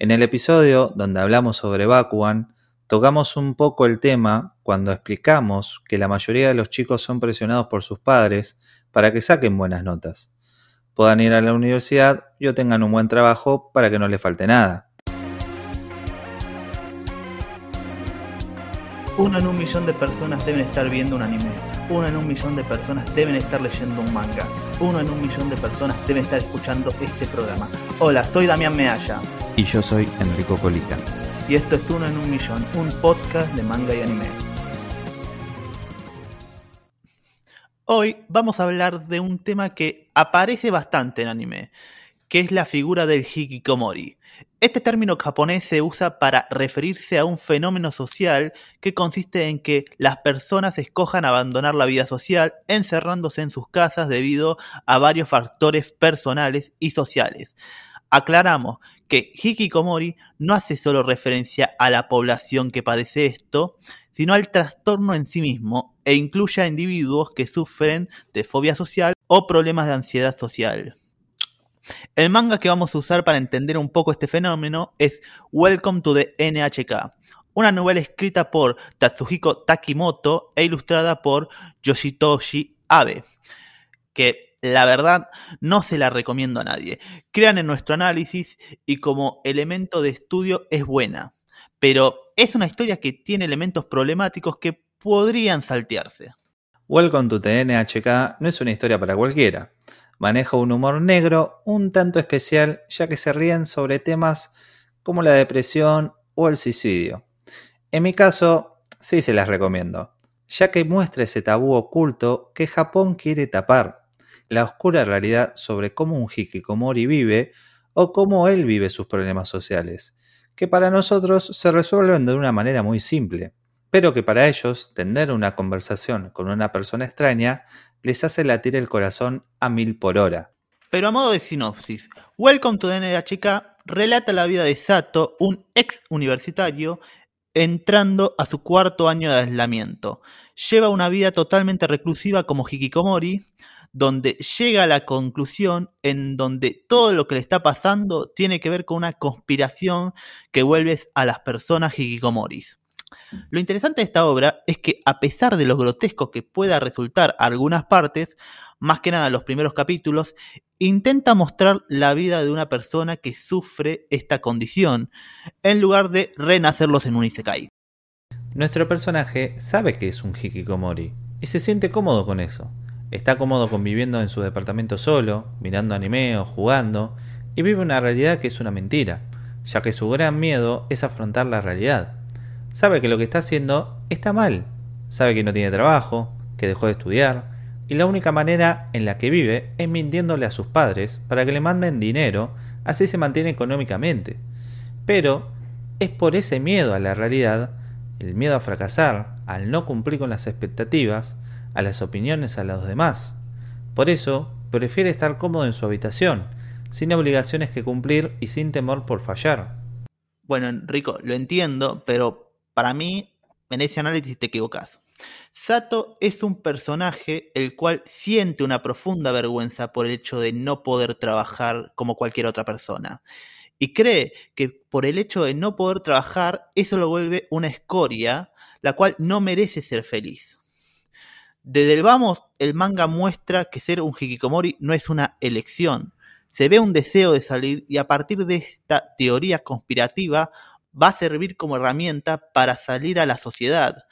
En el episodio donde hablamos sobre Bakuan, tocamos un poco el tema cuando explicamos que la mayoría de los chicos son presionados por sus padres para que saquen buenas notas, puedan ir a la universidad y tengan un buen trabajo para que no les falte nada. Uno en un millón de personas deben estar viendo un anime. Uno en un millón de personas deben estar leyendo un manga. Uno en un millón de personas deben estar escuchando este programa. Hola, soy Damián Mealla. Y yo soy Enrico Colita. Y esto es Uno en un millón, un podcast de manga y anime. Hoy vamos a hablar de un tema que aparece bastante en anime, que es la figura del hikikomori. Este término japonés se usa para referirse a un fenómeno social que consiste en que las personas escojan abandonar la vida social encerrándose en sus casas debido a varios factores personales y sociales. Aclaramos que hikikomori no hace solo referencia a la población que padece esto, sino al trastorno en sí mismo e incluye a individuos que sufren de fobia social o problemas de ansiedad social. El manga que vamos a usar para entender un poco este fenómeno es Welcome to the NHK, una novela escrita por Tatsuhiko Takimoto e ilustrada por Yoshitoshi Abe, que la verdad no se la recomiendo a nadie. Crean en nuestro análisis y como elemento de estudio es buena, pero es una historia que tiene elementos problemáticos que podrían saltearse. Welcome to the NHK no es una historia para cualquiera maneja un humor negro un tanto especial ya que se ríen sobre temas como la depresión o el suicidio. En mi caso, sí se las recomiendo, ya que muestra ese tabú oculto que Japón quiere tapar, la oscura realidad sobre cómo un hikikomori vive o cómo él vive sus problemas sociales, que para nosotros se resuelven de una manera muy simple, pero que para ellos tener una conversación con una persona extraña les hace latir el corazón a mil por hora. Pero a modo de sinopsis, Welcome to the NHK relata la vida de Sato, un ex universitario, entrando a su cuarto año de aislamiento. Lleva una vida totalmente reclusiva como Hikikomori, donde llega a la conclusión en donde todo lo que le está pasando tiene que ver con una conspiración que vuelve a las personas Hikikomoris. Lo interesante de esta obra es que a pesar de lo grotesco que pueda resultar algunas partes, más que nada los primeros capítulos, intenta mostrar la vida de una persona que sufre esta condición, en lugar de renacerlos en un isekai. Nuestro personaje sabe que es un hikikomori y se siente cómodo con eso. Está cómodo conviviendo en su departamento solo, mirando anime o jugando, y vive una realidad que es una mentira, ya que su gran miedo es afrontar la realidad sabe que lo que está haciendo está mal, sabe que no tiene trabajo, que dejó de estudiar, y la única manera en la que vive es mintiéndole a sus padres para que le manden dinero, así se mantiene económicamente. Pero es por ese miedo a la realidad, el miedo a fracasar, al no cumplir con las expectativas, a las opiniones a los demás. Por eso, prefiere estar cómodo en su habitación, sin obligaciones que cumplir y sin temor por fallar. Bueno, Enrico, lo entiendo, pero para mí, en ese análisis te equivocas. Sato es un personaje el cual siente una profunda vergüenza por el hecho de no poder trabajar como cualquier otra persona. Y cree que por el hecho de no poder trabajar, eso lo vuelve una escoria, la cual no merece ser feliz. Desde el vamos, el manga muestra que ser un hikikomori no es una elección. Se ve un deseo de salir y a partir de esta teoría conspirativa va a servir como herramienta para salir a la sociedad.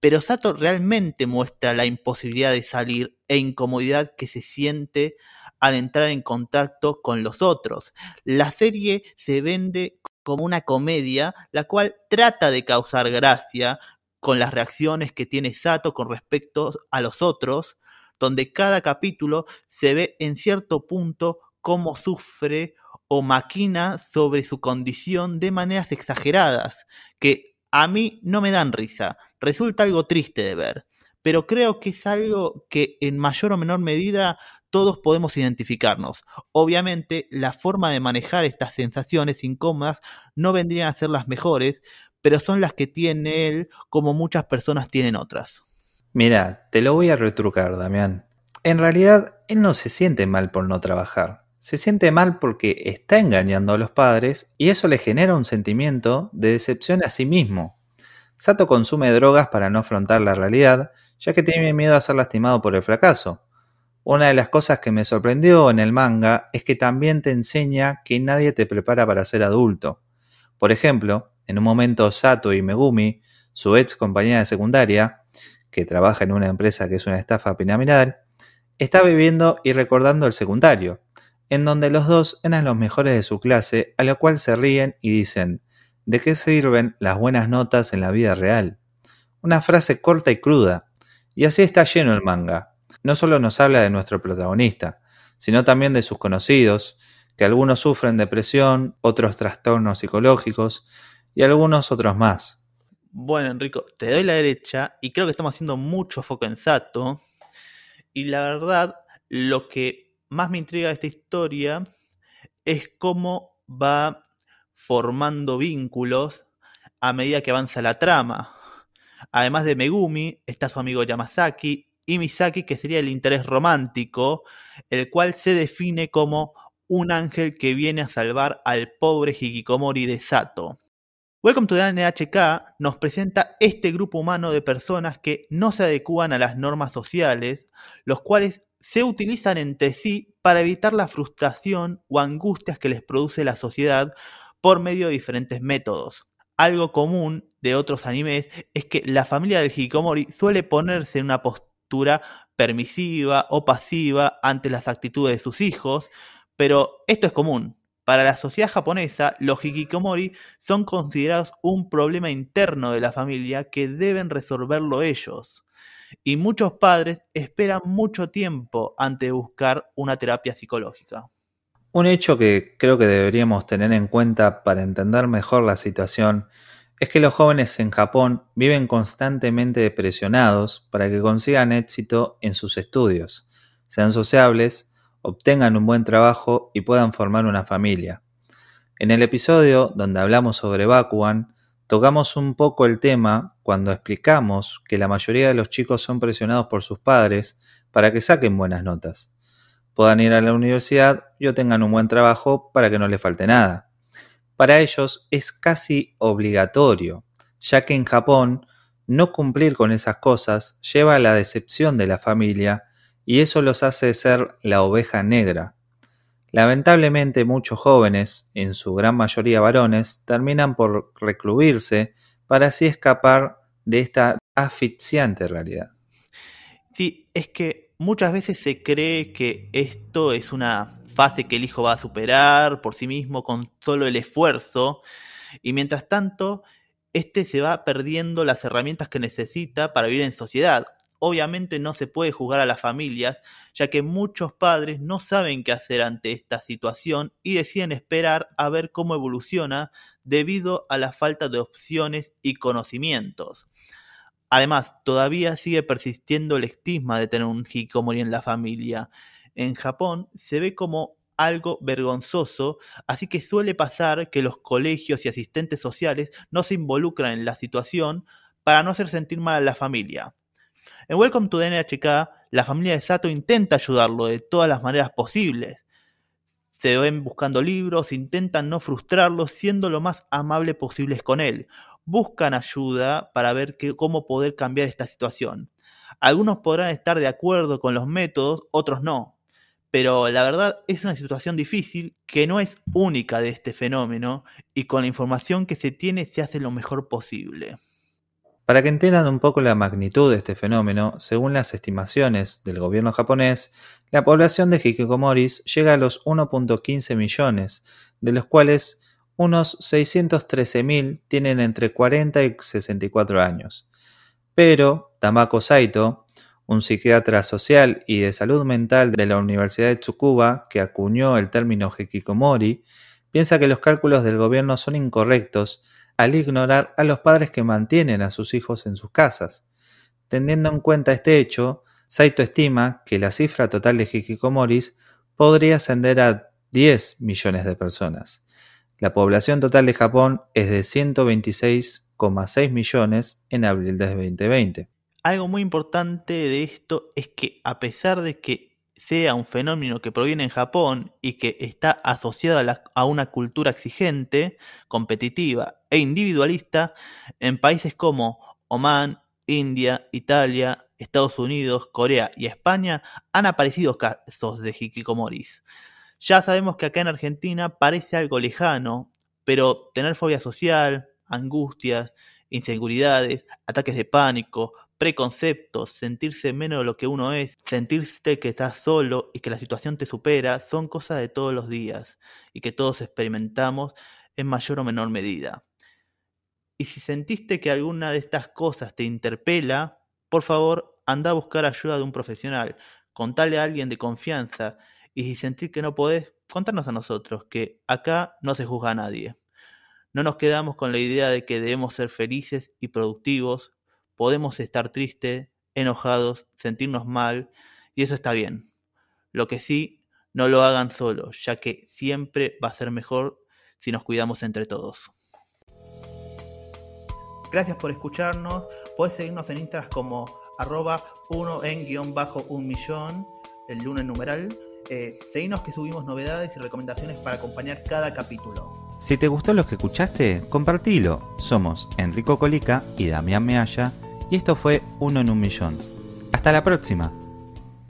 Pero Sato realmente muestra la imposibilidad de salir e incomodidad que se siente al entrar en contacto con los otros. La serie se vende como una comedia, la cual trata de causar gracia con las reacciones que tiene Sato con respecto a los otros, donde cada capítulo se ve en cierto punto cómo sufre o maquina sobre su condición de maneras exageradas, que a mí no me dan risa, resulta algo triste de ver, pero creo que es algo que en mayor o menor medida todos podemos identificarnos. Obviamente la forma de manejar estas sensaciones incómodas no vendrían a ser las mejores, pero son las que tiene él como muchas personas tienen otras. Mira, te lo voy a retrucar, Damián. En realidad, él no se siente mal por no trabajar se siente mal porque está engañando a los padres y eso le genera un sentimiento de decepción a sí mismo. Sato consume drogas para no afrontar la realidad, ya que tiene miedo a ser lastimado por el fracaso. Una de las cosas que me sorprendió en el manga es que también te enseña que nadie te prepara para ser adulto. Por ejemplo, en un momento Sato y Megumi, su ex compañera de secundaria, que trabaja en una empresa que es una estafa piramidal, está viviendo y recordando el secundario, en donde los dos eran los mejores de su clase, a lo cual se ríen y dicen, ¿de qué sirven las buenas notas en la vida real? Una frase corta y cruda, y así está lleno el manga. No solo nos habla de nuestro protagonista, sino también de sus conocidos, que algunos sufren depresión, otros trastornos psicológicos y algunos otros más. Bueno, Enrico, te doy la derecha y creo que estamos haciendo mucho foco en Sato. Y la verdad, lo que más me intriga esta historia es cómo va formando vínculos a medida que avanza la trama. Además de Megumi, está su amigo Yamasaki y Misaki, que sería el interés romántico, el cual se define como un ángel que viene a salvar al pobre Hikikomori de Sato. Welcome to the NHK nos presenta este grupo humano de personas que no se adecúan a las normas sociales, los cuales se utilizan entre sí para evitar la frustración o angustias que les produce la sociedad por medio de diferentes métodos. Algo común de otros animes es que la familia del Hikikomori suele ponerse en una postura permisiva o pasiva ante las actitudes de sus hijos, pero esto es común. Para la sociedad japonesa, los hikikomori son considerados un problema interno de la familia que deben resolverlo ellos y muchos padres esperan mucho tiempo antes de buscar una terapia psicológica. Un hecho que creo que deberíamos tener en cuenta para entender mejor la situación es que los jóvenes en Japón viven constantemente presionados para que consigan éxito en sus estudios, sean sociables, obtengan un buen trabajo y puedan formar una familia. En el episodio donde hablamos sobre Bakuan, Tocamos un poco el tema cuando explicamos que la mayoría de los chicos son presionados por sus padres para que saquen buenas notas, puedan ir a la universidad y obtengan un buen trabajo para que no les falte nada. Para ellos es casi obligatorio, ya que en Japón no cumplir con esas cosas lleva a la decepción de la familia y eso los hace ser la oveja negra, Lamentablemente muchos jóvenes, en su gran mayoría varones, terminan por recluirse para así escapar de esta asfixiante realidad. Sí, es que muchas veces se cree que esto es una fase que el hijo va a superar por sí mismo con solo el esfuerzo y mientras tanto, este se va perdiendo las herramientas que necesita para vivir en sociedad obviamente no se puede juzgar a las familias, ya que muchos padres no saben qué hacer ante esta situación y deciden esperar a ver cómo evoluciona debido a la falta de opciones y conocimientos. Además, todavía sigue persistiendo el estigma de tener un hikikomori en la familia. En Japón se ve como algo vergonzoso, así que suele pasar que los colegios y asistentes sociales no se involucran en la situación para no hacer sentir mal a la familia. En Welcome to the NHK, la familia de Sato intenta ayudarlo de todas las maneras posibles. Se ven buscando libros, intentan no frustrarlo, siendo lo más amables posibles con él. Buscan ayuda para ver cómo poder cambiar esta situación. Algunos podrán estar de acuerdo con los métodos, otros no. Pero la verdad es una situación difícil que no es única de este fenómeno y con la información que se tiene se hace lo mejor posible. Para que entiendan un poco la magnitud de este fenómeno, según las estimaciones del gobierno japonés, la población de hikikomoris llega a los 1.15 millones, de los cuales unos 613.000 tienen entre 40 y 64 años. Pero Tamako Saito, un psiquiatra social y de salud mental de la Universidad de Tsukuba, que acuñó el término hikikomori, piensa que los cálculos del gobierno son incorrectos al ignorar a los padres que mantienen a sus hijos en sus casas. Teniendo en cuenta este hecho, Saito estima que la cifra total de hikikomoris podría ascender a 10 millones de personas. La población total de Japón es de 126,6 millones en abril de 2020. Algo muy importante de esto es que a pesar de que sea un fenómeno que proviene en Japón y que está asociado a, la- a una cultura exigente, competitiva e individualista en países como Omán, India, Italia, Estados Unidos, Corea y España han aparecido casos de hikikomoris. Ya sabemos que acá en Argentina parece algo lejano, pero tener fobia social, angustias, inseguridades, ataques de pánico, preconceptos, sentirse menos de lo que uno es, sentirse que estás solo y que la situación te supera, son cosas de todos los días y que todos experimentamos en mayor o menor medida. Y si sentiste que alguna de estas cosas te interpela, por favor, anda a buscar ayuda de un profesional, contale a alguien de confianza y si sentís que no podés, contarnos a nosotros, que acá no se juzga a nadie. No nos quedamos con la idea de que debemos ser felices y productivos, podemos estar tristes, enojados, sentirnos mal, y eso está bien. Lo que sí, no lo hagan solos, ya que siempre va a ser mejor si nos cuidamos entre todos. Gracias por escucharnos. Puedes seguirnos en Instagram como arroba 1 en guion bajo un millón, el lunes numeral. Eh, seguinos que subimos novedades y recomendaciones para acompañar cada capítulo. Si te gustó lo que escuchaste, compartilo. Somos Enrico Colica y Damián Mealla y esto fue Uno en un Millón. Hasta la próxima.